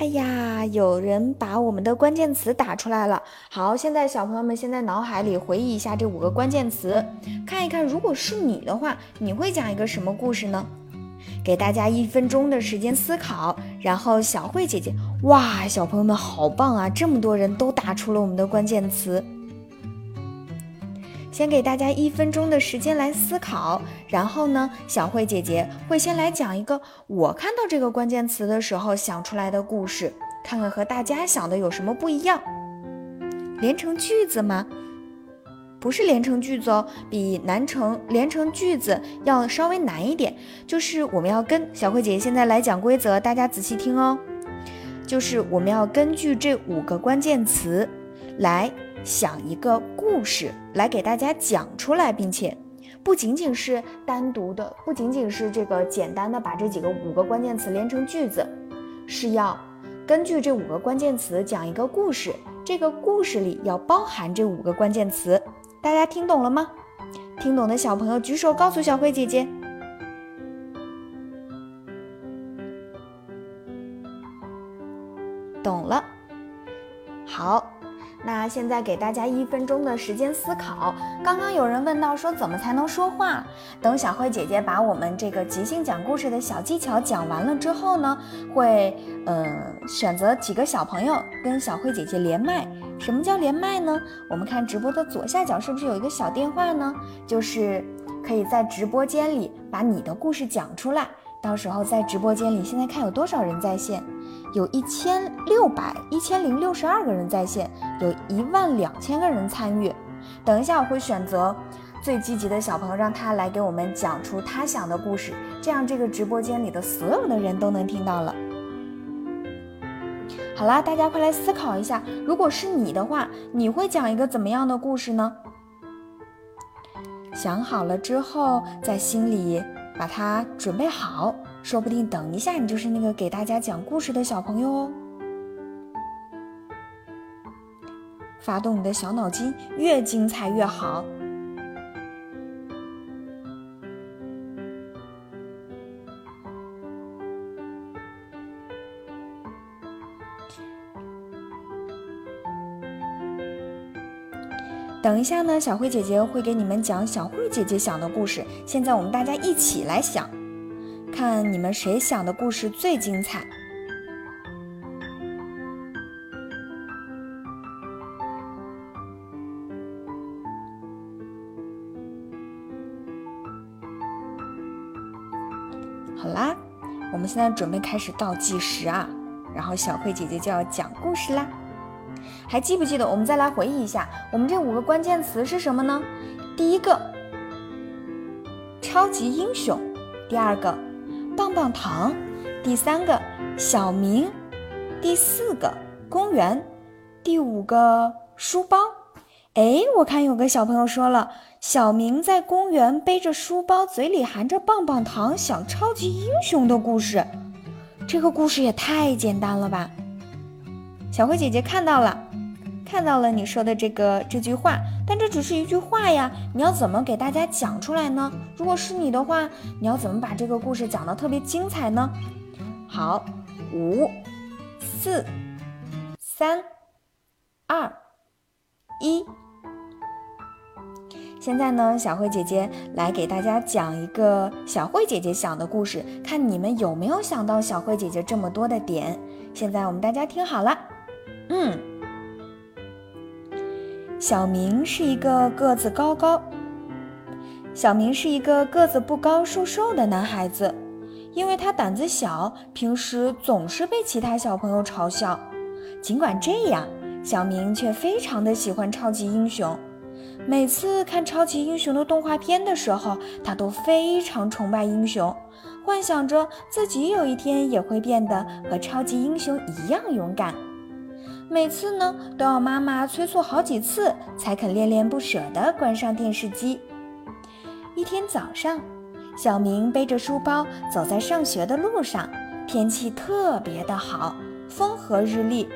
哎呀，有人把我们的关键词打出来了。好，现在小朋友们先在脑海里回忆一下这五个关键词，看一看，如果是你的话，你会讲一个什么故事呢？给大家一分钟的时间思考，然后小慧姐姐，哇，小朋友们好棒啊！这么多人都打出了我们的关键词。先给大家一分钟的时间来思考，然后呢，小慧姐姐会先来讲一个我看到这个关键词的时候想出来的故事，看看和大家想的有什么不一样。连成句子吗？不是连成句子哦，比难成连成句子要稍微难一点。就是我们要跟小慧姐姐现在来讲规则，大家仔细听哦。就是我们要根据这五个关键词来。想一个故事来给大家讲出来，并且不仅仅是单独的，不仅仅是这个简单的把这几个五个关键词连成句子，是要根据这五个关键词讲一个故事。这个故事里要包含这五个关键词，大家听懂了吗？听懂的小朋友举手告诉小慧姐姐。懂了，好。现在给大家一分钟的时间思考。刚刚有人问到说怎么才能说话？等小慧姐姐把我们这个即兴讲故事的小技巧讲完了之后呢，会呃选择几个小朋友跟小慧姐姐连麦。什么叫连麦呢？我们看直播的左下角是不是有一个小电话呢？就是可以在直播间里把你的故事讲出来。到时候在直播间里，现在看有多少人在线。有一千六百一千零六十二个人在线，有一万两千个人参与。等一下，我会选择最积极的小朋友，让他来给我们讲出他想的故事，这样这个直播间里的所有的人都能听到了。好啦，大家快来思考一下，如果是你的话，你会讲一个怎么样的故事呢？想好了之后，在心里把它准备好。说不定等一下你就是那个给大家讲故事的小朋友哦！发动你的小脑筋，越精彩越好。等一下呢，小慧姐姐会给你们讲小慧姐姐想的故事。现在我们大家一起来想。看你们谁想的故事最精彩。好啦，我们现在准备开始倒计时啊，然后小慧姐姐就要讲故事啦。还记不记得？我们再来回忆一下，我们这五个关键词是什么呢？第一个，超级英雄；第二个。棒棒糖，第三个小明，第四个公园，第五个书包。哎，我看有个小朋友说了，小明在公园背着书包，嘴里含着棒棒糖，想超级英雄的故事。这个故事也太简单了吧！小慧姐姐看到了。看到了你说的这个这句话，但这只是一句话呀，你要怎么给大家讲出来呢？如果是你的话，你要怎么把这个故事讲得特别精彩呢？好，五、四、三、二、一，现在呢，小慧姐姐来给大家讲一个小慧姐姐想的故事，看你们有没有想到小慧姐姐这么多的点。现在我们大家听好了，嗯。小明是一个个子高高，小明是一个个子不高、瘦瘦的男孩子。因为他胆子小，平时总是被其他小朋友嘲笑。尽管这样，小明却非常的喜欢超级英雄。每次看超级英雄的动画片的时候，他都非常崇拜英雄，幻想着自己有一天也会变得和超级英雄一样勇敢。每次呢，都要妈妈催促好几次，才肯恋恋不舍地关上电视机。一天早上，小明背着书包走在上学的路上，天气特别的好，风和日丽。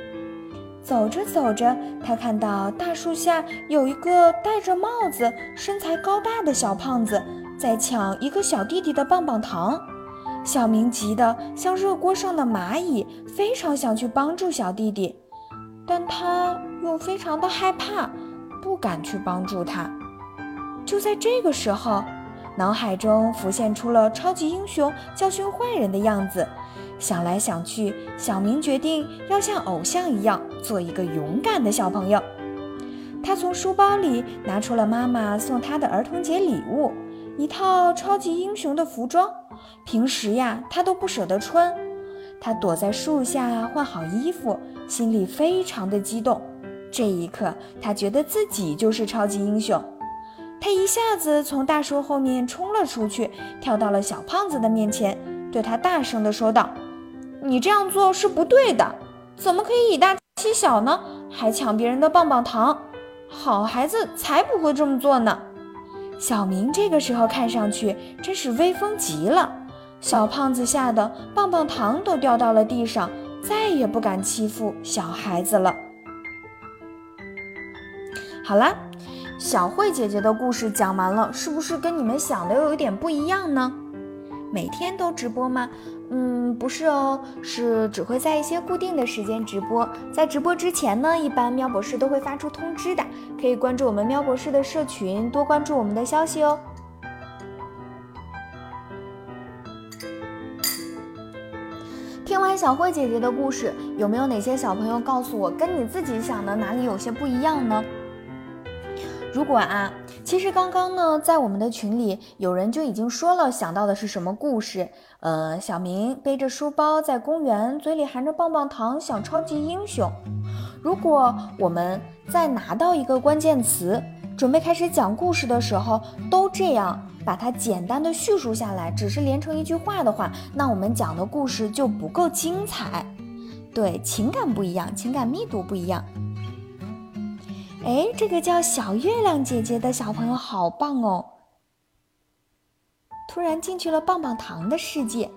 走着走着，他看到大树下有一个戴着帽子、身材高大的小胖子，在抢一个小弟弟的棒棒糖。小明急得像热锅上的蚂蚁，非常想去帮助小弟弟，但他又非常的害怕，不敢去帮助他。就在这个时候，脑海中浮现出了超级英雄教训坏人的样子。想来想去，小明决定要像偶像一样，做一个勇敢的小朋友。他从书包里拿出了妈妈送他的儿童节礼物。一套超级英雄的服装，平时呀他都不舍得穿。他躲在树下换好衣服，心里非常的激动。这一刻，他觉得自己就是超级英雄。他一下子从大树后面冲了出去，跳到了小胖子的面前，对他大声地说道：“你这样做是不对的，怎么可以以大欺小呢？还抢别人的棒棒糖，好孩子才不会这么做呢。”小明这个时候看上去真是威风极了，小胖子吓得棒棒糖都掉到了地上，再也不敢欺负小孩子了。好啦，小慧姐姐的故事讲完了，是不是跟你们想的又有点不一样呢？每天都直播吗？嗯，不是哦，是只会在一些固定的时间直播。在直播之前呢，一般喵博士都会发出通知的，可以关注我们喵博士的社群，多关注我们的消息哦。小慧姐姐的故事，有没有哪些小朋友告诉我，跟你自己想的哪里有些不一样呢？如果啊，其实刚刚呢，在我们的群里有人就已经说了想到的是什么故事。呃，小明背着书包在公园，嘴里含着棒棒糖，想超级英雄。如果我们在拿到一个关键词，准备开始讲故事的时候，都这样把它简单的叙述下来，只是连成一句话的话，那我们讲的故事就不够精彩。对，情感不一样，情感密度不一样。哎，这个叫小月亮姐姐的小朋友好棒哦！突然进去了棒棒糖的世界，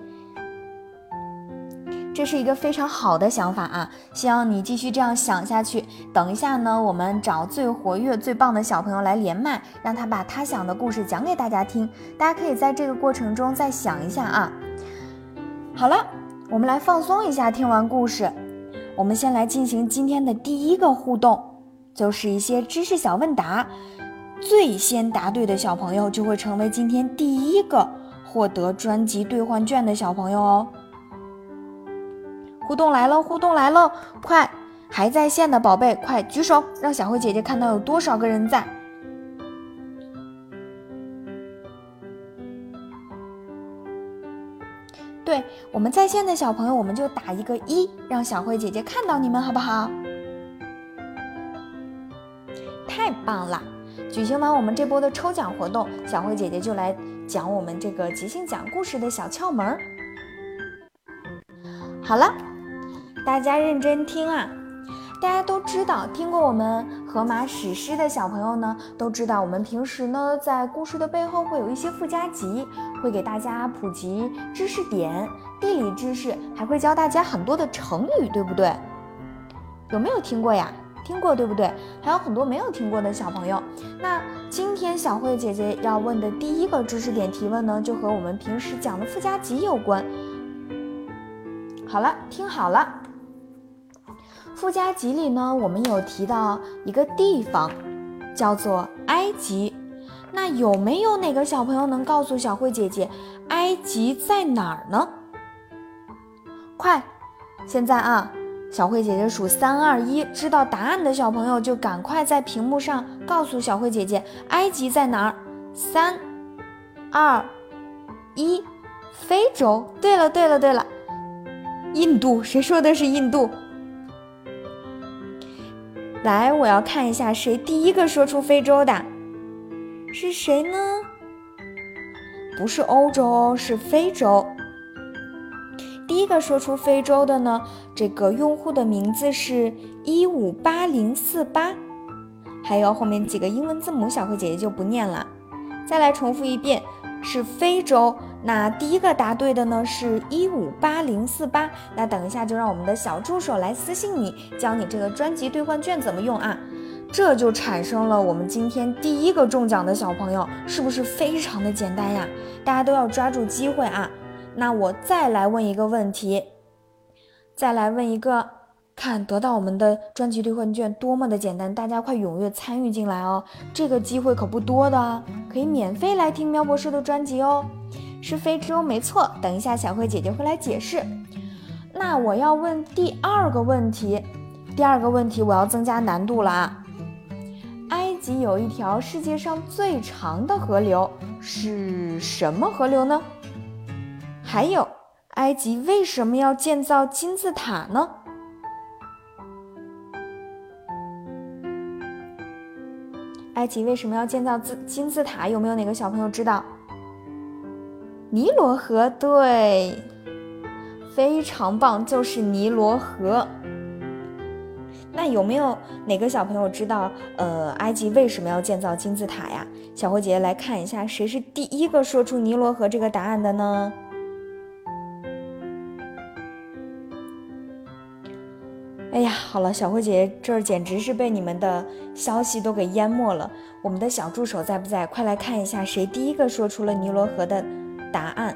这是一个非常好的想法啊！希望你继续这样想下去。等一下呢，我们找最活跃、最棒的小朋友来连麦，让他把他想的故事讲给大家听。大家可以在这个过程中再想一下啊。好了，我们来放松一下。听完故事，我们先来进行今天的第一个互动。就是一些知识小问答，最先答对的小朋友就会成为今天第一个获得专辑兑换券的小朋友哦。互动来了，互动来了，快，还在线的宝贝快举手，让小慧姐姐看到有多少个人在。对我们在线的小朋友，我们就打一个一，让小慧姐姐看到你们，好不好？太棒了！举行完我们这波的抽奖活动，小慧姐姐就来讲我们这个即兴讲故事的小窍门儿。好了，大家认真听啊！大家都知道，听过我们河马史诗的小朋友呢，都知道我们平时呢在故事的背后会有一些附加集，会给大家普及知识点、地理知识，还会教大家很多的成语，对不对？有没有听过呀？听过对不对？还有很多没有听过的小朋友。那今天小慧姐姐要问的第一个知识点提问呢，就和我们平时讲的附加集有关。好了，听好了，附加集里呢，我们有提到一个地方，叫做埃及。那有没有哪个小朋友能告诉小慧姐姐，埃及在哪儿呢？快，现在啊！小慧姐姐数三二一，知道答案的小朋友就赶快在屏幕上告诉小慧姐姐，埃及在哪儿？三、二、一，非洲。对了，对了，对了，印度。谁说的是印度？来，我要看一下谁第一个说出非洲的，是谁呢？不是欧洲，是非洲。第一个说出非洲的呢，这个用户的名字是一五八零四八，还有后面几个英文字母，小慧姐姐就不念了。再来重复一遍，是非洲。那第一个答对的呢是一五八零四八。那等一下就让我们的小助手来私信你，教你这个专辑兑换券怎么用啊？这就产生了我们今天第一个中奖的小朋友，是不是非常的简单呀？大家都要抓住机会啊！那我再来问一个问题，再来问一个，看得到我们的专辑兑换券多么的简单，大家快踊跃参与进来哦！这个机会可不多的，可以免费来听喵博士的专辑哦。是非洲，没错。等一下，小慧姐姐会来解释。那我要问第二个问题，第二个问题我要增加难度了啊！埃及有一条世界上最长的河流，是什么河流呢？还有，埃及为什么要建造金字塔呢？埃及为什么要建造金金字塔？有没有哪个小朋友知道？尼罗河，对，非常棒，就是尼罗河。那有没有哪个小朋友知道，呃，埃及为什么要建造金字塔呀？小慧姐姐来看一下，谁是第一个说出尼罗河这个答案的呢？哎呀，好了，小慧姐姐这儿简直是被你们的消息都给淹没了。我们的小助手在不在？快来看一下，谁第一个说出了尼罗河的答案？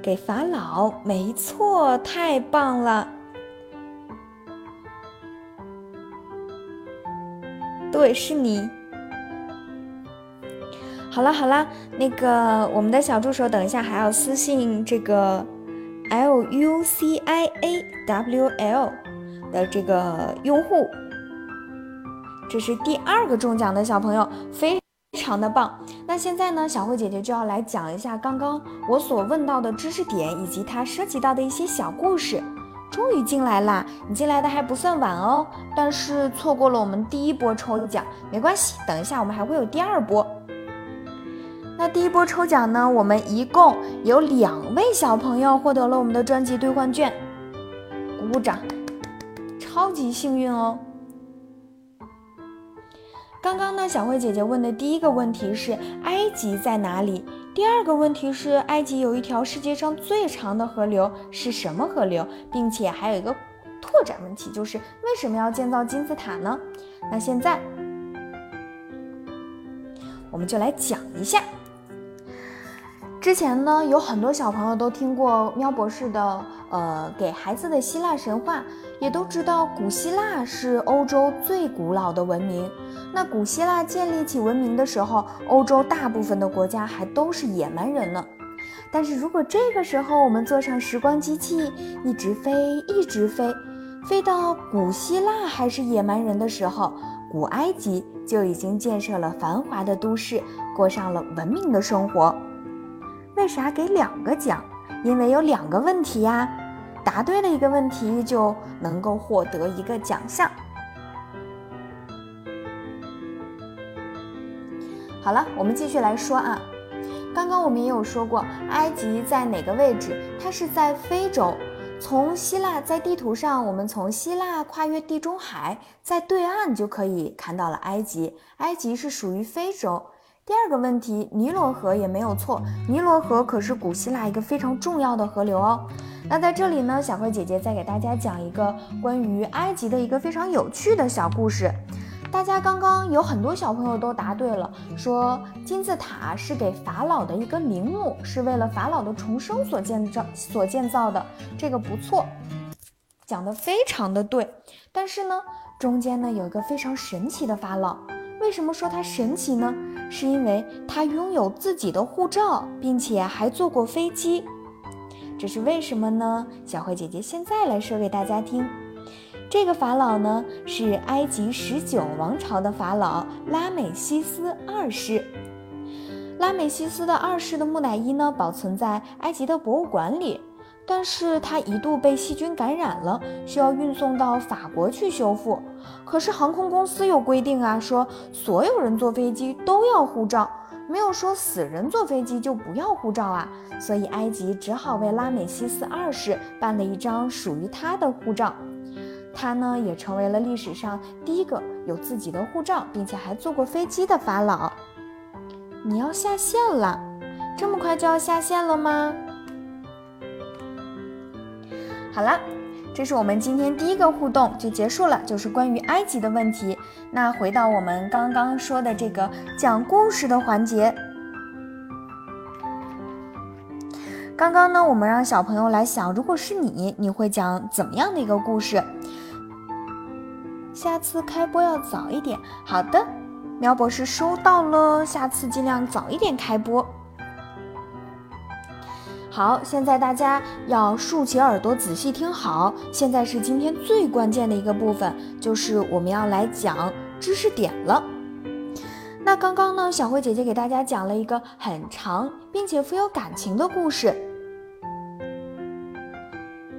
给法老，没错，太棒了。对，是你。好了好了，那个我们的小助手，等一下还要私信这个。L U C I A W L 的这个用户，这是第二个中奖的小朋友，非非常的棒。那现在呢，小慧姐姐就要来讲一下刚刚我所问到的知识点，以及它涉及到的一些小故事。终于进来啦，你进来的还不算晚哦，但是错过了我们第一波抽奖，没关系，等一下我们还会有第二波。那第一波抽奖呢？我们一共有两位小朋友获得了我们的专辑兑换券，鼓鼓掌，超级幸运哦！刚刚呢，小慧姐姐问的第一个问题是埃及在哪里？第二个问题是埃及有一条世界上最长的河流是什么河流？并且还有一个拓展问题，就是为什么要建造金字塔呢？那现在我们就来讲一下。之前呢，有很多小朋友都听过喵博士的呃给孩子的希腊神话，也都知道古希腊是欧洲最古老的文明。那古希腊建立起文明的时候，欧洲大部分的国家还都是野蛮人呢。但是如果这个时候我们坐上时光机器，一直飞，一直飞，飞到古希腊还是野蛮人的时候，古埃及就已经建设了繁华的都市，过上了文明的生活。为啥给两个奖？因为有两个问题呀，答对了一个问题就能够获得一个奖项。好了，我们继续来说啊。刚刚我们也有说过，埃及在哪个位置？它是在非洲。从希腊在地图上，我们从希腊跨越地中海，在对岸就可以看到了埃及。埃及是属于非洲。第二个问题，尼罗河也没有错。尼罗河可是古希腊一个非常重要的河流哦。那在这里呢，小慧姐姐再给大家讲一个关于埃及的一个非常有趣的小故事。大家刚刚有很多小朋友都答对了，说金字塔是给法老的一个陵墓，是为了法老的重生所建造所建造的。这个不错，讲的非常的对。但是呢，中间呢有一个非常神奇的法老。为什么说它神奇呢？是因为它拥有自己的护照，并且还坐过飞机。这是为什么呢？小慧姐姐现在来说给大家听。这个法老呢，是埃及十九王朝的法老拉美西斯二世。拉美西斯的二世的木乃伊呢，保存在埃及的博物馆里。但是他一度被细菌感染了，需要运送到法国去修复。可是航空公司有规定啊，说所有人坐飞机都要护照，没有说死人坐飞机就不要护照啊。所以埃及只好为拉美西斯二世办了一张属于他的护照。他呢，也成为了历史上第一个有自己的护照，并且还坐过飞机的法老。你要下线了，这么快就要下线了吗？好了，这是我们今天第一个互动就结束了，就是关于埃及的问题。那回到我们刚刚说的这个讲故事的环节，刚刚呢，我们让小朋友来想，如果是你，你会讲怎么样的一个故事？下次开播要早一点。好的，苗博士收到了，下次尽量早一点开播。好，现在大家要竖起耳朵，仔细听好。现在是今天最关键的一个部分，就是我们要来讲知识点了。那刚刚呢，小慧姐姐给大家讲了一个很长并且富有感情的故事。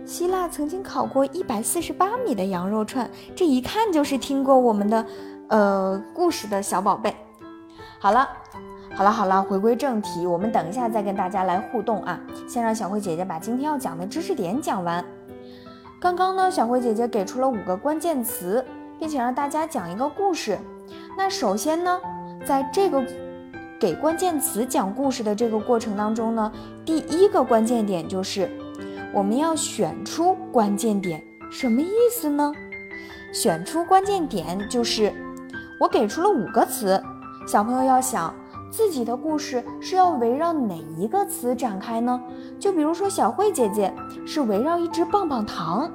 希腊曾经烤过一百四十八米的羊肉串，这一看就是听过我们的呃故事的小宝贝。好了。好了好了，回归正题，我们等一下再跟大家来互动啊！先让小慧姐姐把今天要讲的知识点讲完。刚刚呢，小慧姐姐给出了五个关键词，并且让大家讲一个故事。那首先呢，在这个给关键词讲故事的这个过程当中呢，第一个关键点就是我们要选出关键点，什么意思呢？选出关键点就是我给出了五个词，小朋友要想。自己的故事是要围绕哪一个词展开呢？就比如说小慧姐姐是围绕一只棒棒糖，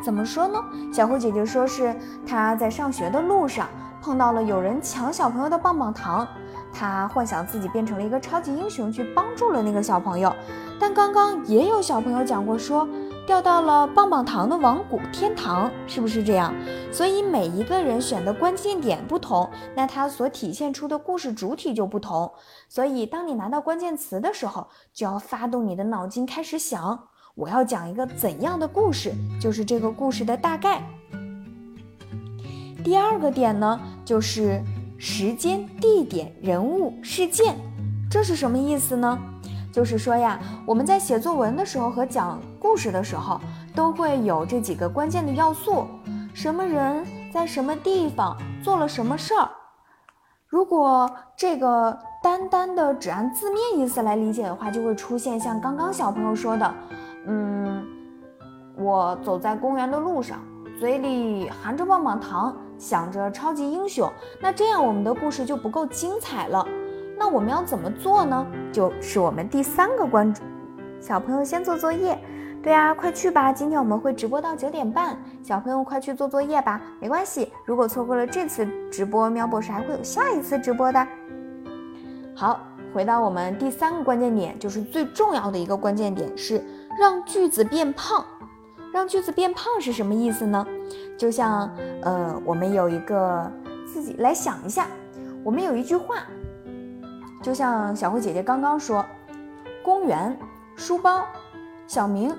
怎么说呢？小慧姐姐说是她在上学的路上碰到了有人抢小朋友的棒棒糖，她幻想自己变成了一个超级英雄去帮助了那个小朋友。但刚刚也有小朋友讲过说。掉到了棒棒糖的王谷天堂，是不是这样？所以每一个人选的关键点不同，那它所体现出的故事主体就不同。所以当你拿到关键词的时候，就要发动你的脑筋开始想，我要讲一个怎样的故事，就是这个故事的大概。第二个点呢，就是时间、地点、人物、事件，这是什么意思呢？就是说呀，我们在写作文的时候和讲故事的时候，都会有这几个关键的要素：什么人在什么地方做了什么事儿。如果这个单单的只按字面意思来理解的话，就会出现像刚刚小朋友说的，嗯，我走在公园的路上，嘴里含着棒棒糖，想着超级英雄。那这样我们的故事就不够精彩了。那我们要怎么做呢？就是我们第三个关注，小朋友先做作业。对啊，快去吧！今天我们会直播到九点半，小朋友快去做作业吧。没关系，如果错过了这次直播，喵博士还会有下一次直播的。好，回到我们第三个关键点，就是最重要的一个关键点是让句子变胖。让句子变胖是什么意思呢？就像呃，我们有一个自己来想一下，我们有一句话。就像小慧姐姐刚刚说，公园、书包、小明、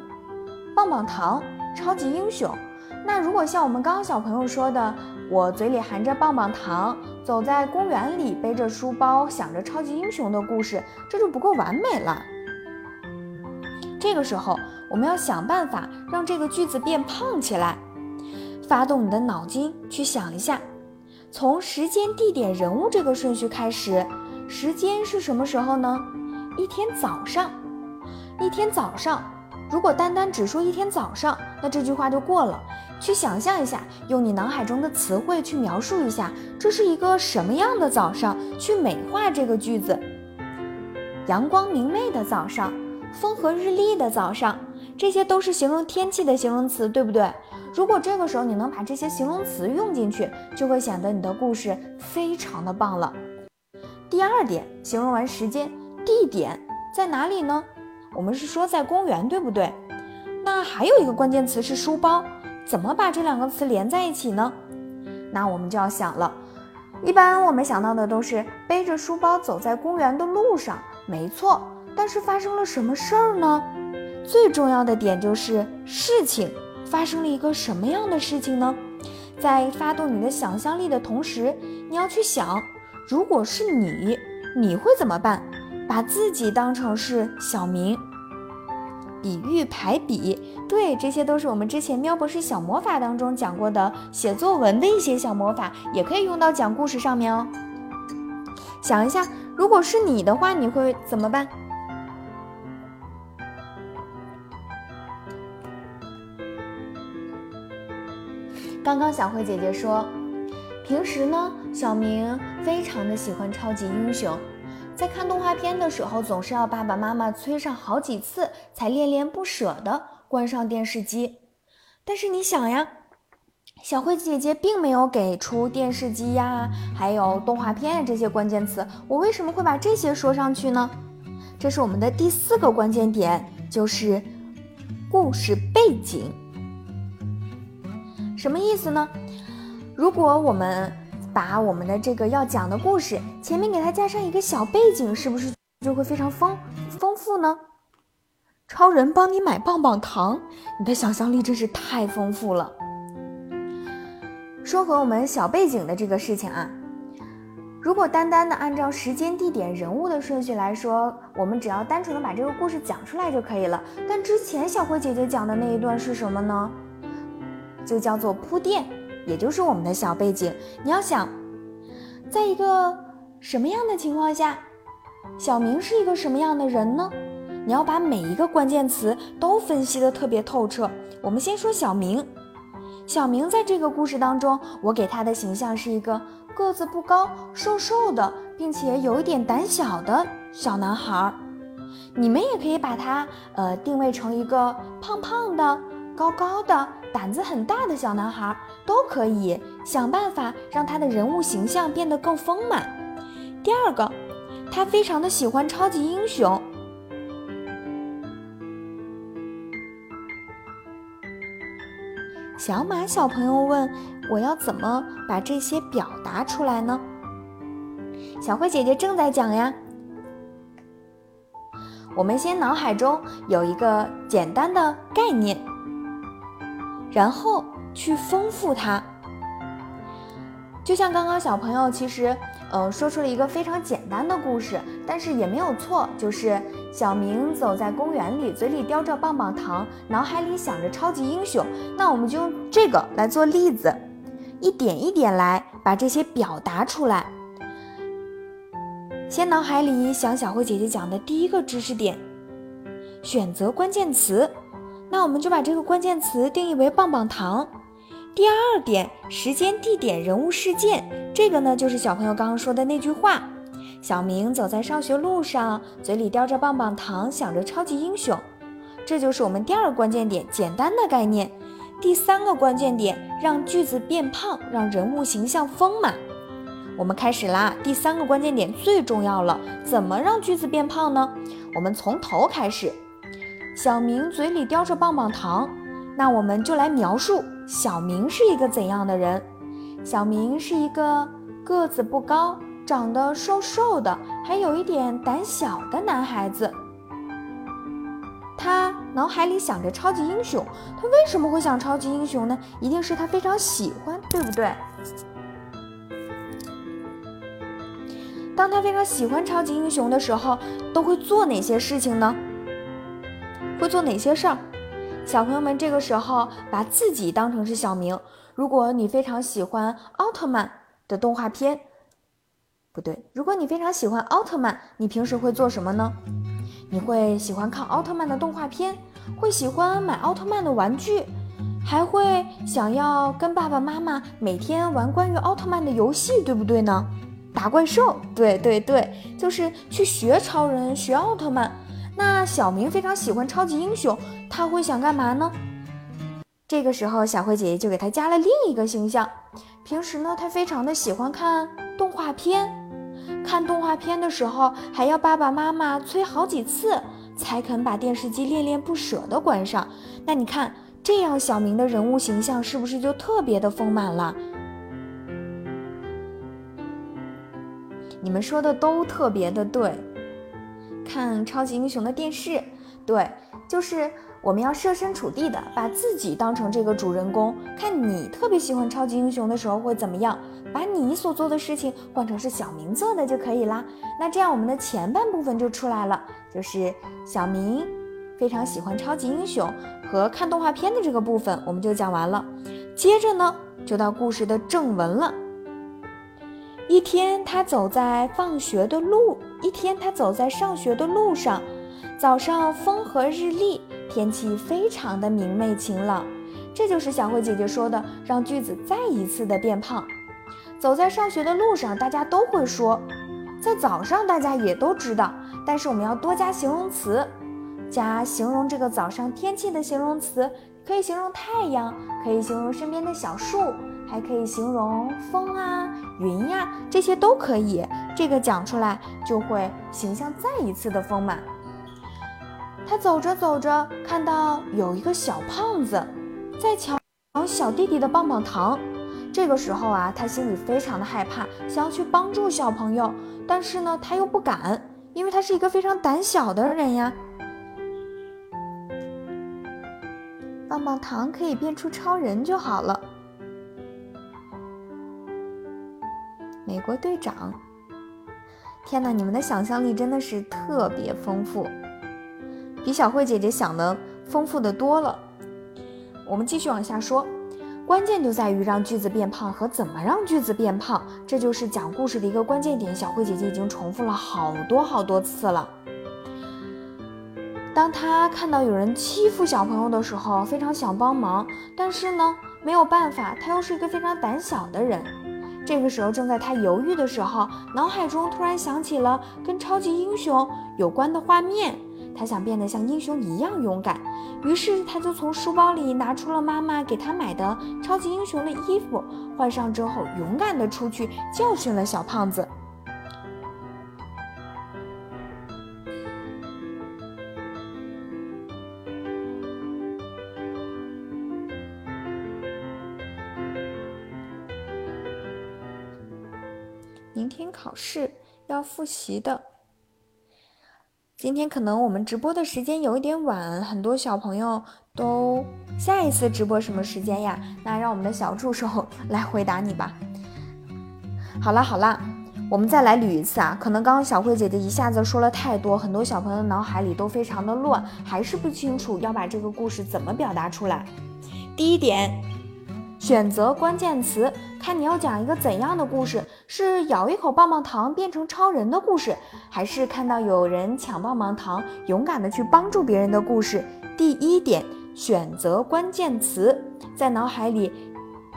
棒棒糖、超级英雄。那如果像我们刚刚小朋友说的，我嘴里含着棒棒糖，走在公园里，背着书包，想着超级英雄的故事，这就不够完美了。这个时候，我们要想办法让这个句子变胖起来。发动你的脑筋去想一下，从时间、地点、人物这个顺序开始。时间是什么时候呢？一天早上，一天早上。如果单单只说一天早上，那这句话就过了。去想象一下，用你脑海中的词汇去描述一下，这是一个什么样的早上？去美化这个句子。阳光明媚的早上，风和日丽的早上，这些都是形容天气的形容词，对不对？如果这个时候你能把这些形容词用进去，就会显得你的故事非常的棒了。第二点，形容完时间、地点在哪里呢？我们是说在公园，对不对？那还有一个关键词是书包，怎么把这两个词连在一起呢？那我们就要想了。一般我们想到的都是背着书包走在公园的路上，没错。但是发生了什么事儿呢？最重要的点就是事情发生了一个什么样的事情呢？在发动你的想象力的同时，你要去想。如果是你，你会怎么办？把自己当成是小明，比喻排比，对，这些都是我们之前喵博士小魔法当中讲过的写作文的一些小魔法，也可以用到讲故事上面哦。想一下，如果是你的话，你会怎么办？刚刚小慧姐姐说。平时呢，小明非常的喜欢超级英雄，在看动画片的时候，总是要爸爸妈妈催上好几次，才恋恋不舍地关上电视机。但是你想呀，小慧姐姐并没有给出电视机呀，还有动画片呀这些关键词，我为什么会把这些说上去呢？这是我们的第四个关键点，就是故事背景。什么意思呢？如果我们把我们的这个要讲的故事前面给它加上一个小背景，是不是就会非常丰丰富呢？超人帮你买棒棒糖，你的想象力真是太丰富了。说回我们小背景的这个事情啊，如果单单的按照时间、地点、人物的顺序来说，我们只要单纯的把这个故事讲出来就可以了。但之前小慧姐姐讲的那一段是什么呢？就叫做铺垫。也就是我们的小背景，你要想，在一个什么样的情况下，小明是一个什么样的人呢？你要把每一个关键词都分析的特别透彻。我们先说小明，小明在这个故事当中，我给他的形象是一个个子不高、瘦瘦的，并且有一点胆小的小男孩。你们也可以把他呃定位成一个胖胖的。高高的、胆子很大的小男孩都可以想办法让他的人物形象变得更丰满。第二个，他非常的喜欢超级英雄。小马小朋友问：“我要怎么把这些表达出来呢？”小慧姐姐正在讲呀。我们先脑海中有一个简单的概念。然后去丰富它，就像刚刚小朋友其实，呃，说出了一个非常简单的故事，但是也没有错，就是小明走在公园里，嘴里叼着棒棒糖，脑海里想着超级英雄。那我们就用这个来做例子，一点一点来把这些表达出来。先脑海里想小慧姐姐讲的第一个知识点，选择关键词。那我们就把这个关键词定义为棒棒糖。第二点，时间、地点、人物、事件，这个呢就是小朋友刚刚说的那句话：小明走在上学路上，嘴里叼着棒棒糖，想着超级英雄。这就是我们第二个关键点，简单的概念。第三个关键点，让句子变胖，让人物形象丰满。我们开始啦，第三个关键点最重要了，怎么让句子变胖呢？我们从头开始。小明嘴里叼着棒棒糖，那我们就来描述小明是一个怎样的人。小明是一个个子不高、长得瘦瘦的，还有一点胆小的男孩子。他脑海里想着超级英雄，他为什么会想超级英雄呢？一定是他非常喜欢，对不对？当他非常喜欢超级英雄的时候，都会做哪些事情呢？会做哪些事儿？小朋友们，这个时候把自己当成是小明。如果你非常喜欢奥特曼的动画片，不对，如果你非常喜欢奥特曼，你平时会做什么呢？你会喜欢看奥特曼的动画片，会喜欢买奥特曼的玩具，还会想要跟爸爸妈妈每天玩关于奥特曼的游戏，对不对呢？打怪兽，对对对，就是去学超人，学奥特曼。那小明非常喜欢超级英雄，他会想干嘛呢？这个时候，小慧姐姐就给他加了另一个形象。平时呢，他非常的喜欢看动画片，看动画片的时候还要爸爸妈妈催好几次，才肯把电视机恋恋不舍的关上。那你看，这样小明的人物形象是不是就特别的丰满了？你们说的都特别的对。看超级英雄的电视，对，就是我们要设身处地的把自己当成这个主人公，看你特别喜欢超级英雄的时候会怎么样，把你所做的事情换成是小明做的就可以啦。那这样我们的前半部分就出来了，就是小明非常喜欢超级英雄和看动画片的这个部分我们就讲完了。接着呢，就到故事的正文了。一天，他走在放学的路；一天，他走在上学的路上。早上风和日丽，天气非常的明媚晴朗。这就是小慧姐姐说的，让句子再一次的变胖。走在上学的路上，大家都会说，在早上大家也都知道，但是我们要多加形容词，加形容这个早上天气的形容词，可以形容太阳，可以形容身边的小树，还可以形容风啊、云呀，这些都可以。这个讲出来就会形象再一次的丰满。他走着走着，看到有一个小胖子在抢小弟弟的棒棒糖。这个时候啊，他心里非常的害怕，想要去帮助小朋友，但是呢，他又不敢，因为他是一个非常胆小的人呀。棒棒糖可以变出超人就好了。美国队长，天哪，你们的想象力真的是特别丰富，比小慧姐姐想的丰富的多了。我们继续往下说。关键就在于让句子变胖和怎么让句子变胖，这就是讲故事的一个关键点。小慧姐姐已经重复了好多好多次了。当她看到有人欺负小朋友的时候，非常想帮忙，但是呢没有办法，她又是一个非常胆小的人。这个时候正在他犹豫的时候，脑海中突然想起了跟超级英雄有关的画面。他想变得像英雄一样勇敢，于是他就从书包里拿出了妈妈给他买的超级英雄的衣服，换上之后，勇敢地出去教训了小胖子。考试要复习的。今天可能我们直播的时间有一点晚，很多小朋友都下一次直播什么时间呀？那让我们的小助手 来回答你吧。好了好了，我们再来捋一次啊！可能刚刚小慧姐姐一下子说了太多，很多小朋友脑海里都非常的乱，还是不清楚要把这个故事怎么表达出来。第一点。选择关键词，看你要讲一个怎样的故事，是咬一口棒棒糖变成超人的故事，还是看到有人抢棒棒糖，勇敢的去帮助别人的故事？第一点，选择关键词，在脑海里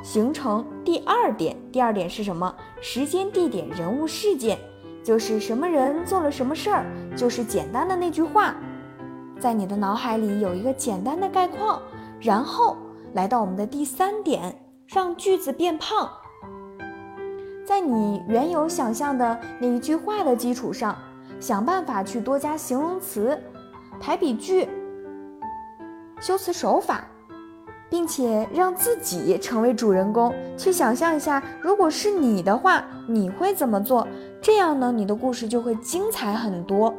形成第二点。第二点是什么？时间、地点、人物、事件，就是什么人做了什么事儿，就是简单的那句话，在你的脑海里有一个简单的概况，然后。来到我们的第三点，让句子变胖。在你原有想象的那一句话的基础上，想办法去多加形容词、排比句、修辞手法，并且让自己成为主人公，去想象一下，如果是你的话，你会怎么做？这样呢，你的故事就会精彩很多。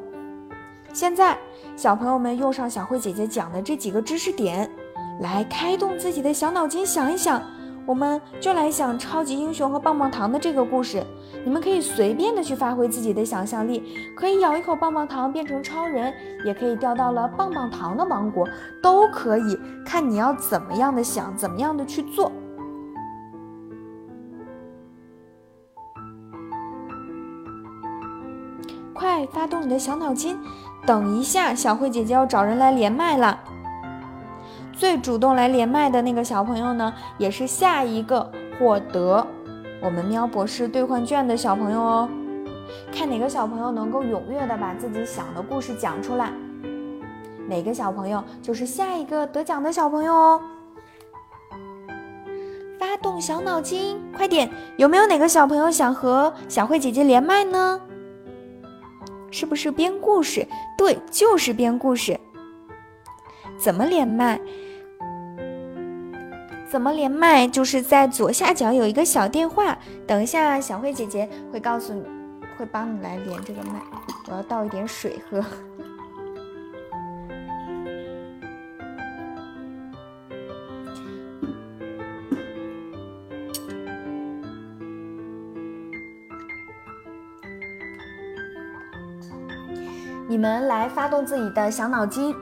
现在，小朋友们用上小慧姐姐讲的这几个知识点。来开动自己的小脑筋，想一想，我们就来想超级英雄和棒棒糖的这个故事。你们可以随便的去发挥自己的想象力，可以咬一口棒棒糖变成超人，也可以掉到了棒棒糖的王国，都可以看你要怎么样的想，怎么样的去做。快发动你的小脑筋！等一下，小慧姐姐要找人来连麦了。最主动来连麦的那个小朋友呢，也是下一个获得我们喵博士兑换券的小朋友哦。看哪个小朋友能够踊跃的把自己想的故事讲出来，哪个小朋友就是下一个得奖的小朋友哦。发动小脑筋，快点！有没有哪个小朋友想和小慧姐姐连麦呢？是不是编故事？对，就是编故事。怎么连麦？怎么连麦？就是在左下角有一个小电话，等一下小慧姐姐会告诉你，会帮你来连这个麦。我要倒一点水喝。你们来发动自己的小脑筋。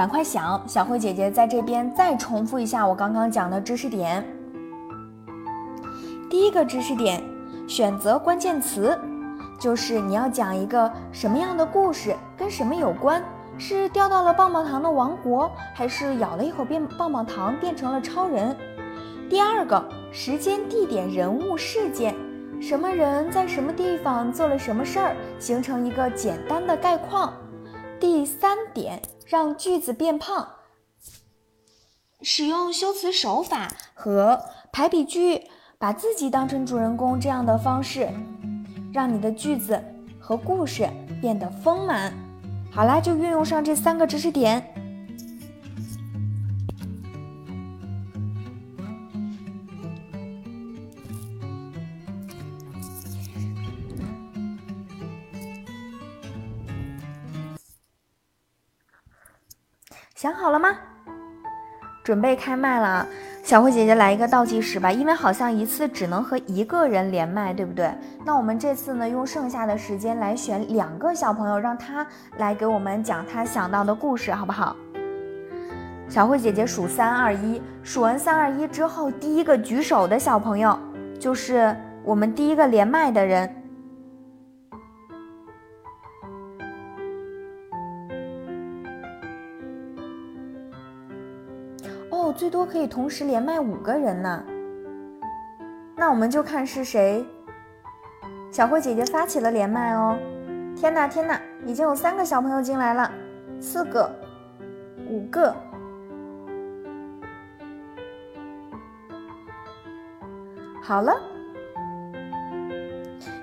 赶快想，小慧姐姐在这边再重复一下我刚刚讲的知识点。第一个知识点，选择关键词，就是你要讲一个什么样的故事，跟什么有关？是掉到了棒棒糖的王国，还是咬了一口变棒棒糖变成了超人？第二个，时间、地点、人物、事件，什么人在什么地方做了什么事儿，形成一个简单的概况。第三点，让句子变胖，使用修辞手法和排比句，把自己当成主人公这样的方式，让你的句子和故事变得丰满。好啦，就运用上这三个知识点。好了吗？准备开麦了，小慧姐姐来一个倒计时吧，因为好像一次只能和一个人连麦，对不对？那我们这次呢，用剩下的时间来选两个小朋友，让他来给我们讲他想到的故事，好不好？小慧姐姐数三二一，数完三二一之后，第一个举手的小朋友就是我们第一个连麦的人。最多可以同时连麦五个人呢，那我们就看是谁。小慧姐姐发起了连麦哦！天哪天哪，已经有三个小朋友进来了，四个，五个。好了，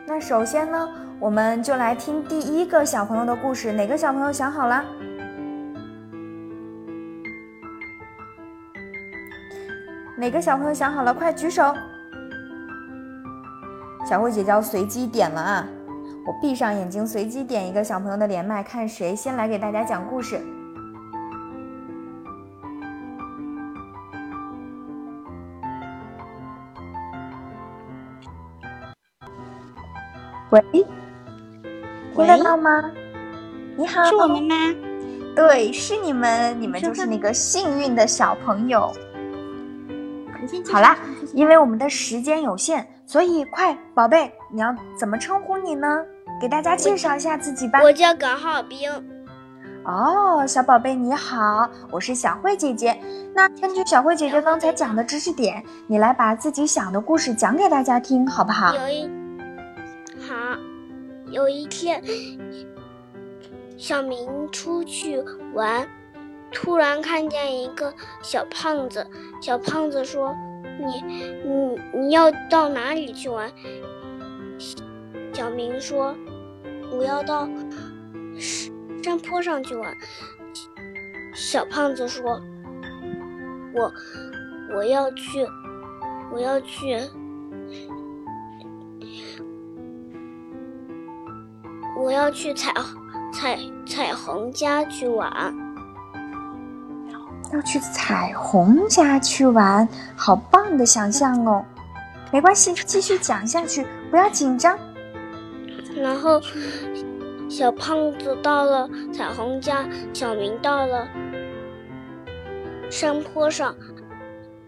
那首先呢，我们就来听第一个小朋友的故事。哪个小朋友想好了？哪个小朋友想好了？快举手！小慧姐姐要随机点了啊！我闭上眼睛，随机点一个小朋友的连麦，看谁先来给大家讲故事。喂，听得到吗？你好，是我们吗？对，是你们，你们就是那个幸运的小朋友。好啦，因为我们的时间有限，所以快，宝贝，你要怎么称呼你呢？给大家介绍一下自己吧。我叫耿浩冰。哦，小宝贝你好，我是小慧姐姐。那根据小慧姐姐刚才讲的知识点，你来把自己想的故事讲给大家听，好不好？有一好，有一天，小明出去玩。突然看见一个小胖子，小胖子说：“你，你，你要到哪里去玩？”小明说：“我要到山坡上去玩。”小胖子说：“我，我要去，我要去，我要去彩彩彩虹家去玩。”要去彩虹家去玩，好棒的想象哦！没关系，继续讲下去，不要紧张。然后，小胖子到了彩虹家，小明到了山坡上。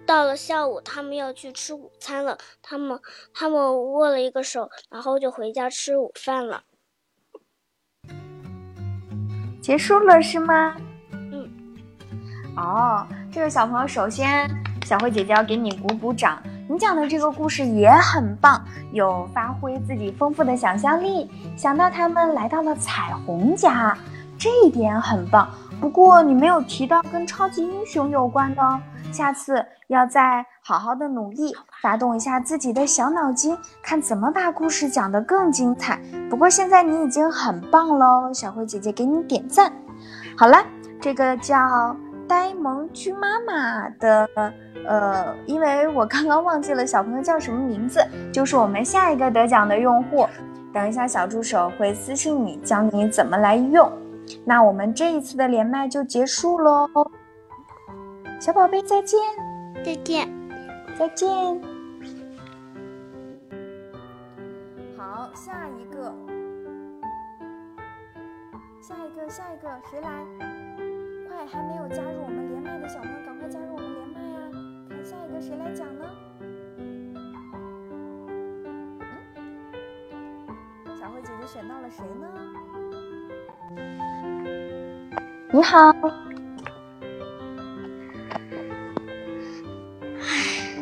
到了下午，他们要去吃午餐了。他们他们握了一个手，然后就回家吃午饭了。结束了是吗？哦，这个小朋友，首先小慧姐姐要给你鼓鼓掌。你讲的这个故事也很棒，有发挥自己丰富的想象力，想到他们来到了彩虹家，这一点很棒。不过你没有提到跟超级英雄有关的哦，下次要再好好的努力，发动一下自己的小脑筋，看怎么把故事讲得更精彩。不过现在你已经很棒喽，小慧姐姐给你点赞。好了，这个叫。呆萌猪妈妈的，呃，因为我刚刚忘记了小朋友叫什么名字，就是我们下一个得奖的用户。等一下，小助手会私信你，教你怎么来用。那我们这一次的连麦就结束喽，小宝贝再见，再见，再见。好，下一个，下一个，下一个，谁来？还没有加入我们连麦的小朋友，赶快加入我们连麦呀！看下一个谁来讲呢？嗯，小慧姐姐选到了谁呢？你好。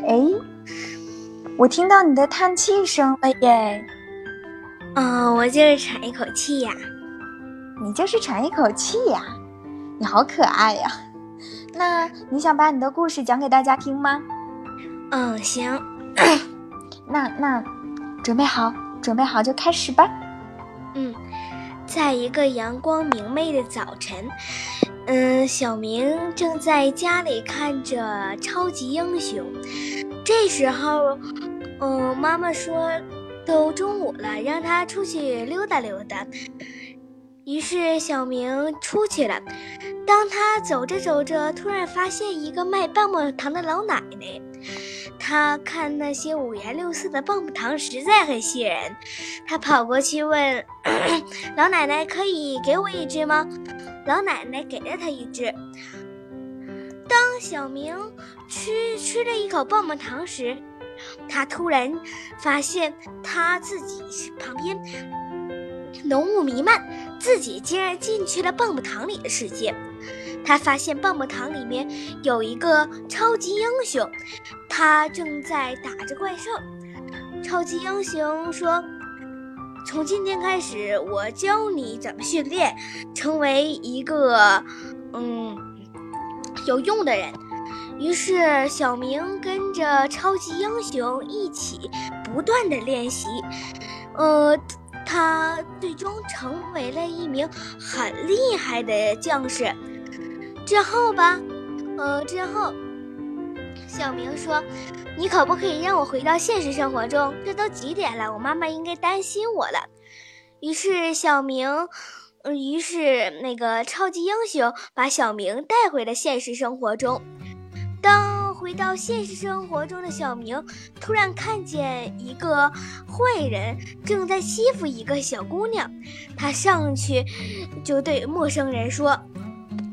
哎，我听到你的叹气声了耶。嗯，我就是喘一口气呀。你就是喘一口气呀？你好可爱呀。那你想把你的故事讲给大家听吗？嗯，行。那那，准备好，准备好就开始吧。嗯，在一个阳光明媚的早晨，嗯，小明正在家里看着超级英雄。这时候，嗯，妈妈说都中午了，让他出去溜达溜达。于是小明出去了。当他走着走着，突然发现一个卖棒棒糖的老奶奶。他看那些五颜六色的棒棒糖实在很吸引人，他跑过去问 老奶奶：“可以给我一只吗？”老奶奶给了他一只。当小明吃吃了一口棒棒糖时，他突然发现他自己旁边浓雾弥漫，自己竟然进去了棒棒糖里的世界。他发现棒棒糖里面有一个超级英雄，他正在打着怪兽。超级英雄说：“从今天开始，我教你怎么训练，成为一个嗯有用的人。”于是，小明跟着超级英雄一起不断的练习，呃，他最终成为了一名很厉害的将士。之后吧，呃，之后，小明说：“你可不可以让我回到现实生活中？这都几点了？我妈妈应该担心我了。”于是小明，于是那个超级英雄把小明带回了现实生活中。当回到现实生活中的小明突然看见一个坏人正在欺负一个小姑娘，他上去就对陌生人说。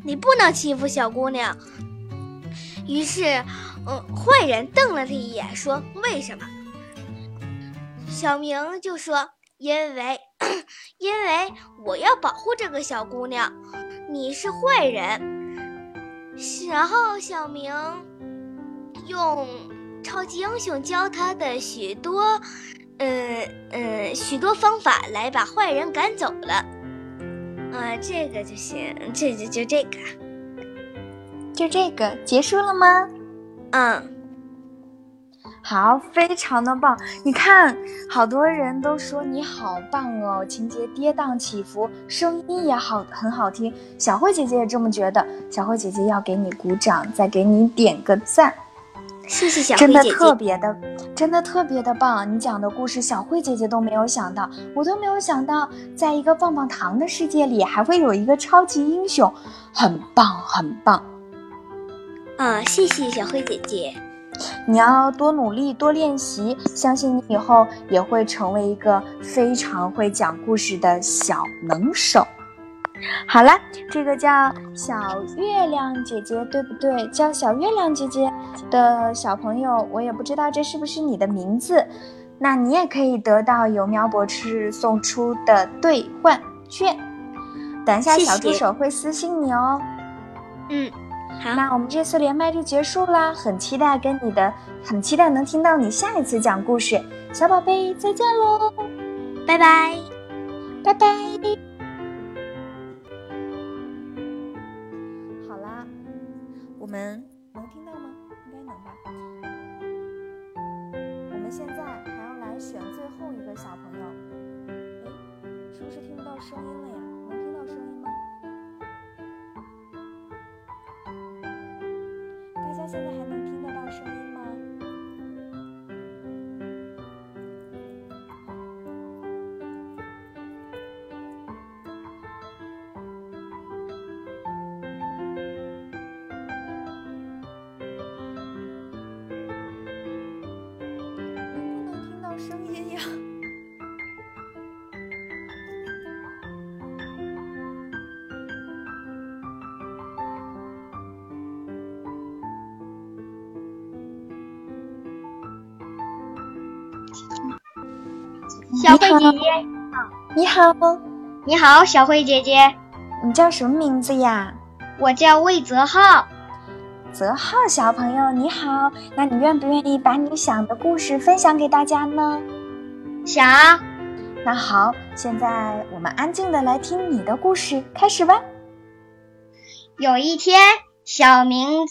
你不能欺负小姑娘。于是，嗯，坏人瞪了他一眼，说：“为什么？”小明就说：“因为，因为我要保护这个小姑娘。你是坏人。”然后，小明用超级英雄教他的许多，呃呃，许多方法来把坏人赶走了。啊，这个就行，这就就这个，就这个结束了吗？嗯，好，非常的棒。你看，好多人都说你好棒哦，情节跌宕起伏，声音也好，很好听。小慧姐姐也这么觉得，小慧姐姐要给你鼓掌，再给你点个赞。谢谢小慧姐姐，真的特别的，真的特别的棒！你讲的故事，小慧姐姐都没有想到，我都没有想到，在一个棒棒糖的世界里，还会有一个超级英雄，很棒，很棒。啊，谢谢小慧姐姐，你要多努力，多练习，相信你以后也会成为一个非常会讲故事的小能手。好了，这个叫小月亮姐姐，对不对？叫小月亮姐姐的小朋友，我也不知道这是不是你的名字。那你也可以得到由喵博士送出的兑换券。等一下，小助手会私信你哦。嗯，好。那我们这次连麦就结束啦，很期待跟你的，很期待能听到你下一次讲故事。小宝贝，再见喽，拜拜，拜拜。们能听到吗？应该能吧。我们现在还要来选最后一个小朋友。哎，是不是听不到声音了呀？能听到声音吗？大家现在还能姐姐，你好，你好，小慧姐姐，你叫什么名字呀？我叫魏泽浩。泽浩小朋友，你好，那你愿不愿意把你想的故事分享给大家呢？想。那好，现在我们安静的来听你的故事，开始吧。有一天，小明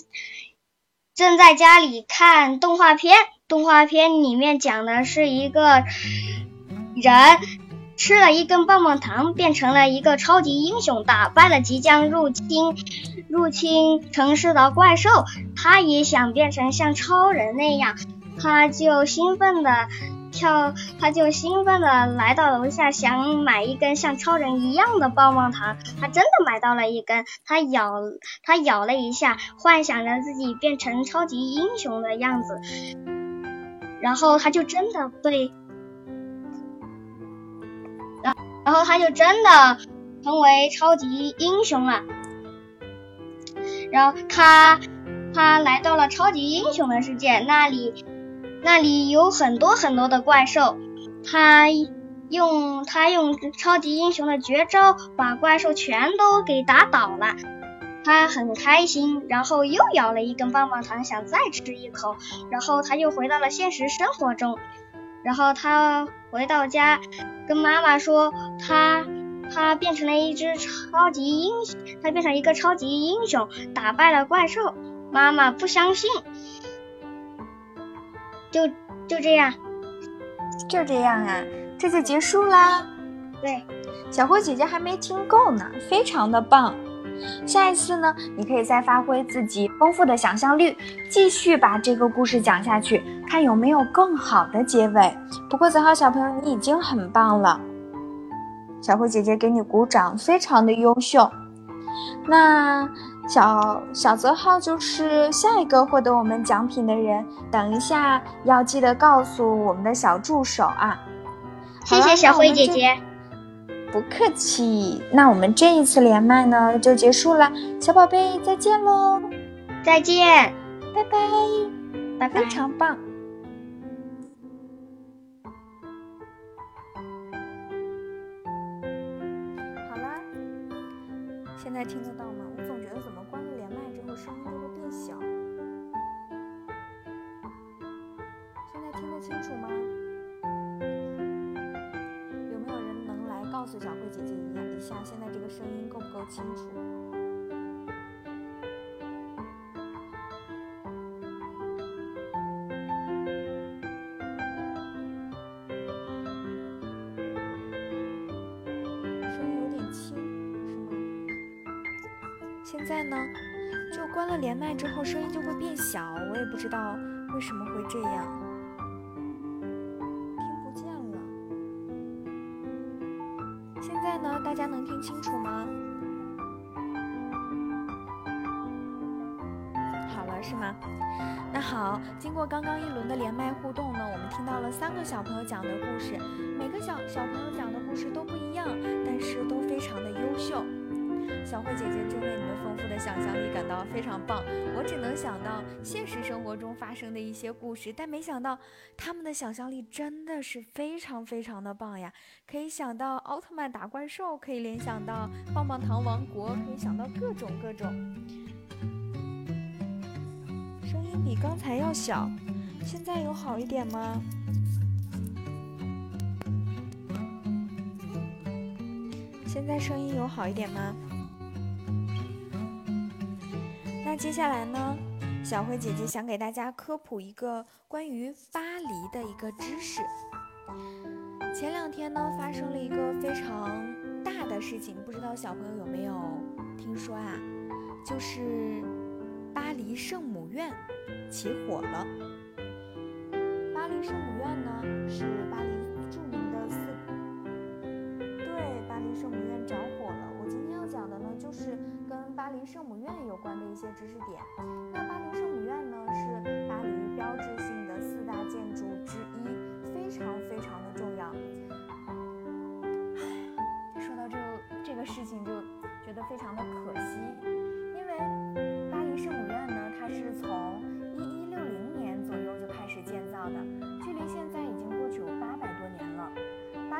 正在家里看动画片，动画片里面讲的是一个人吃了一根棒棒糖，变成了一个超级英雄，打败了即将入侵入侵城市的怪兽。他也想变成像超人那样，他就兴奋的。跳，他就兴奋的来到楼下，想买一根像超人一样的棒棒糖。他真的买到了一根，他咬，他咬了一下，幻想着自己变成超级英雄的样子，然后他就真的被，然后他就真的成为超级英雄了。然后他，他来到了超级英雄的世界，那里。那里有很多很多的怪兽，他用他用超级英雄的绝招把怪兽全都给打倒了，他很开心，然后又咬了一根棒棒糖，想再吃一口，然后他又回到了现实生活中，然后他回到家跟妈妈说他他变成了一只超级英雄，他变成一个超级英雄，打败了怪兽，妈妈不相信。就就这样，就这样啊，这就结束啦。对，小慧姐姐还没听够呢，非常的棒。下一次呢，你可以再发挥自己丰富的想象力，继续把这个故事讲下去，看有没有更好的结尾。不过泽浩小朋友，你已经很棒了，小慧姐姐给你鼓掌，非常的优秀。那。小小泽浩就是下一个获得我们奖品的人，等一下要记得告诉我们的小助手啊。谢谢小慧姐姐，不客气。那我们这一次连麦呢就结束了，小宝贝再见喽，再见，拜拜，拜拜，非常棒。好啦，现在听得到吗？我总觉得怎么关了连麦之后声音就会变小。现在听得清楚吗？告诉小慧姐姐一一下，现在这个声音够不够清楚？声音有点轻，是吗？现在呢，就关了连麦之后，声音就会变小，我也不知道为什么会这样，大家能听清楚吗？好了，是吗？那好，经过刚刚一轮的连麦互动呢，我们听到了三个小朋友讲的故事，每个小小朋友讲的故事都不一样，但是都非常的优秀。小慧姐姐真为你们丰富的想象力感到非常棒。我只能想到现实生活中发生的一些故事，但没想到他们的想象力真的是非常非常的棒呀！可以想到奥特曼打怪兽，可以联想到棒棒糖王国，可以想到各种各种。声音比刚才要小，现在有好一点吗？现在声音有好一点吗？那接下来呢，小慧姐姐想给大家科普一个关于巴黎的一个知识。前两天呢，发生了一个非常大的事情，不知道小朋友有没有听说啊？就是巴黎圣母院起火了。巴黎圣母院呢，是巴黎著名的四，对，巴黎圣母院着火了。讲的呢，就是。跟巴黎圣母院有关的一些知识点。那巴黎圣母院呢，是巴黎标志性的四大建筑之一，非常非常的重要。说到这个这个事情，就觉得非常的可惜，因为巴黎圣母院呢，它是从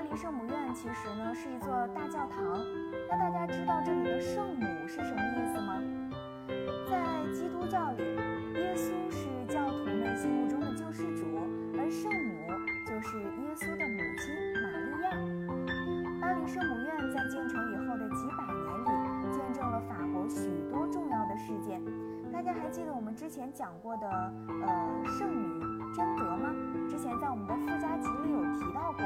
巴黎圣母院其实呢是一座大教堂。那大家知道这里的圣母是什么意思吗？在基督教里，耶稣是教徒们心目中的救世主，而圣母就是耶稣的母亲玛利亚。巴黎圣母院在建成以后的几百年里，见证了法国许多重要的事件。大家还记得我们之前讲过的呃圣女贞德吗？之前在我们的附加集里有提到过，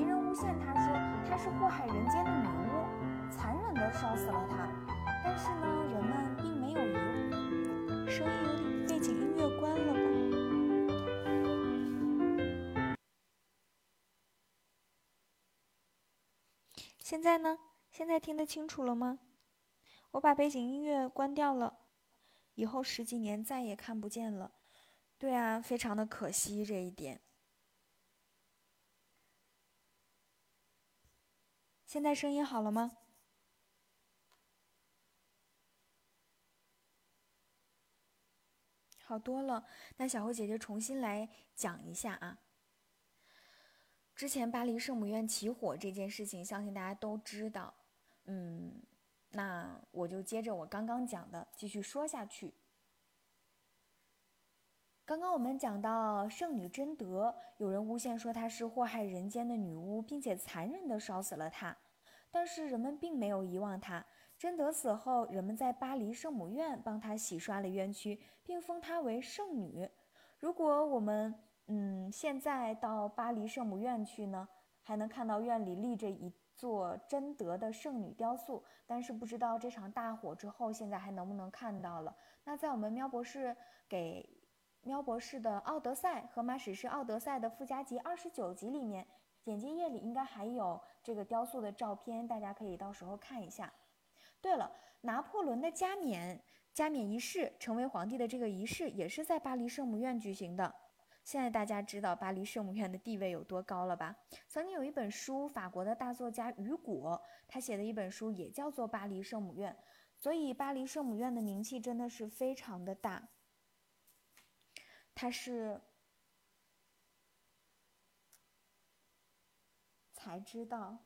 敌人诬陷她说她是祸害人间的女巫，残忍地烧死了她。但是呢，人们并没有疑。声音有点，背景音乐关了吧？现在呢？现在听得清楚了吗？我把背景音乐关掉了，以后十几年再也看不见了。对啊，非常的可惜这一点。现在声音好了吗？好多了，那小慧姐姐重新来讲一下啊。之前巴黎圣母院起火这件事情，相信大家都知道。嗯，那我就接着我刚刚讲的继续说下去。刚刚我们讲到圣女贞德，有人诬陷说她是祸害人间的女巫，并且残忍地烧死了她，但是人们并没有遗忘她。贞德死后，人们在巴黎圣母院帮她洗刷了冤屈，并封她为圣女。如果我们嗯现在到巴黎圣母院去呢，还能看到院里立着一座贞德的圣女雕塑。但是不知道这场大火之后，现在还能不能看到了？那在我们喵博士给喵博士的《奥德赛》荷马史诗《奥德赛》的附加集二十九集里面，简介页里应该还有这个雕塑的照片，大家可以到时候看一下。对了，拿破仑的加冕加冕仪式，成为皇帝的这个仪式，也是在巴黎圣母院举行的。现在大家知道巴黎圣母院的地位有多高了吧？曾经有一本书，法国的大作家雨果他写的一本书，也叫做《巴黎圣母院》，所以巴黎圣母院的名气真的是非常的大。它是才知道。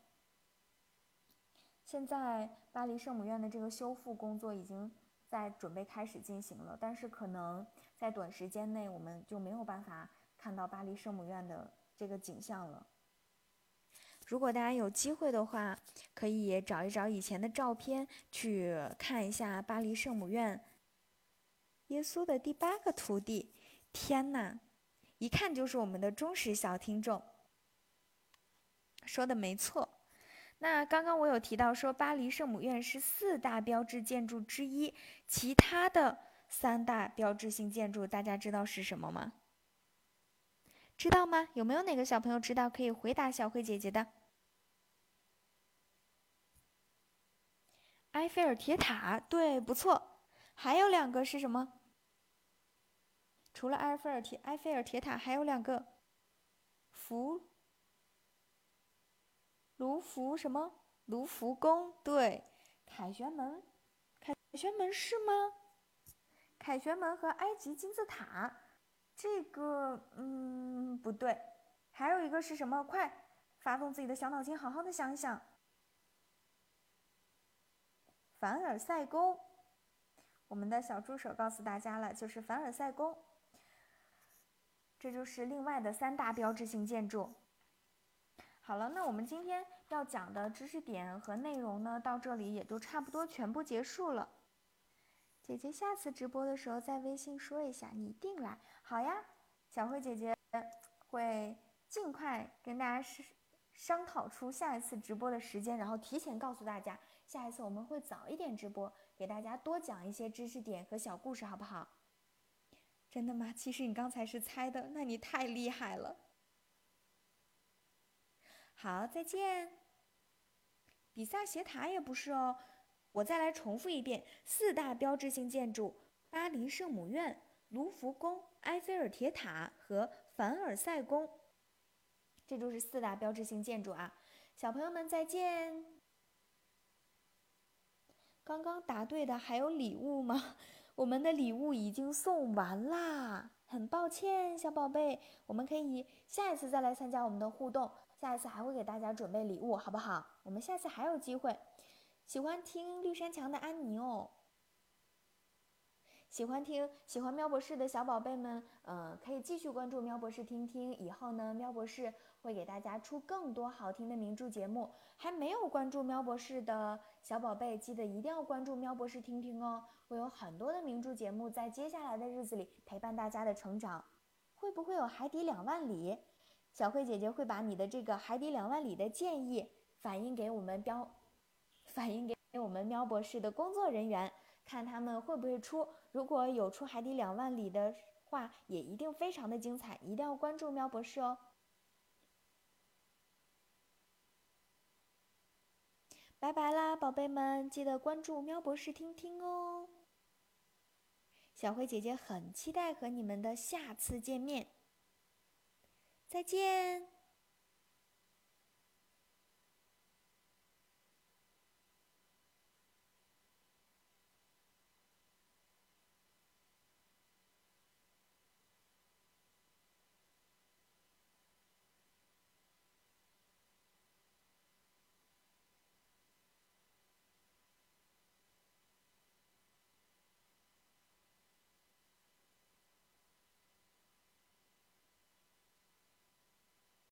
现在巴黎圣母院的这个修复工作已经在准备开始进行了，但是可能在短时间内我们就没有办法看到巴黎圣母院的这个景象了。如果大家有机会的话，可以找一找以前的照片，去看一下巴黎圣母院。耶稣的第八个徒弟，天哪，一看就是我们的忠实小听众。说的没错。那刚刚我有提到说，巴黎圣母院是四大标志建筑之一，其他的三大标志性建筑，大家知道是什么吗？知道吗？有没有哪个小朋友知道？可以回答小慧姐姐的。埃菲尔铁塔，对，不错。还有两个是什么？除了埃菲尔铁埃菲尔铁塔，还有两个，福。卢浮什么？卢浮宫对，凯旋门，凯旋门是吗？凯旋门和埃及金字塔，这个嗯不对，还有一个是什么？快，发动自己的小脑筋，好好的想一想。凡尔赛宫，我们的小助手告诉大家了，就是凡尔赛宫。这就是另外的三大标志性建筑。好了，那我们今天要讲的知识点和内容呢，到这里也就差不多全部结束了。姐姐下次直播的时候在微信说一下，你一定来。好呀，小慧姐姐会尽快跟大家商商讨出下一次直播的时间，然后提前告诉大家，下一次我们会早一点直播，给大家多讲一些知识点和小故事，好不好？真的吗？其实你刚才是猜的，那你太厉害了。好，再见。比萨斜塔也不是哦，我再来重复一遍：四大标志性建筑，巴黎圣母院、卢浮宫、埃菲尔铁塔和凡尔赛宫，这就是四大标志性建筑啊。小朋友们再见。刚刚答对的还有礼物吗？我们的礼物已经送完啦，很抱歉，小宝贝，我们可以下一次再来参加我们的互动。下一次还会给大家准备礼物，好不好？我们下次还有机会。喜欢听绿山墙的安妮哦。喜欢听喜欢喵博士的小宝贝们，嗯，可以继续关注喵博士听听。以后呢，喵博士会给大家出更多好听的名著节目。还没有关注喵博士的小宝贝，记得一定要关注喵博士听听哦。会有很多的名著节目在接下来的日子里陪伴大家的成长。会不会有海底两万里？小慧姐姐会把你的这个海底两万里的建议反映给我们喵，反映给我们喵博士的工作人员。看他们会不会出，如果有出海底两万里的话，也一定非常的精彩，一定要关注喵博士哦。拜拜啦，宝贝们，记得关注喵博士听听哦。小灰姐姐很期待和你们的下次见面，再见。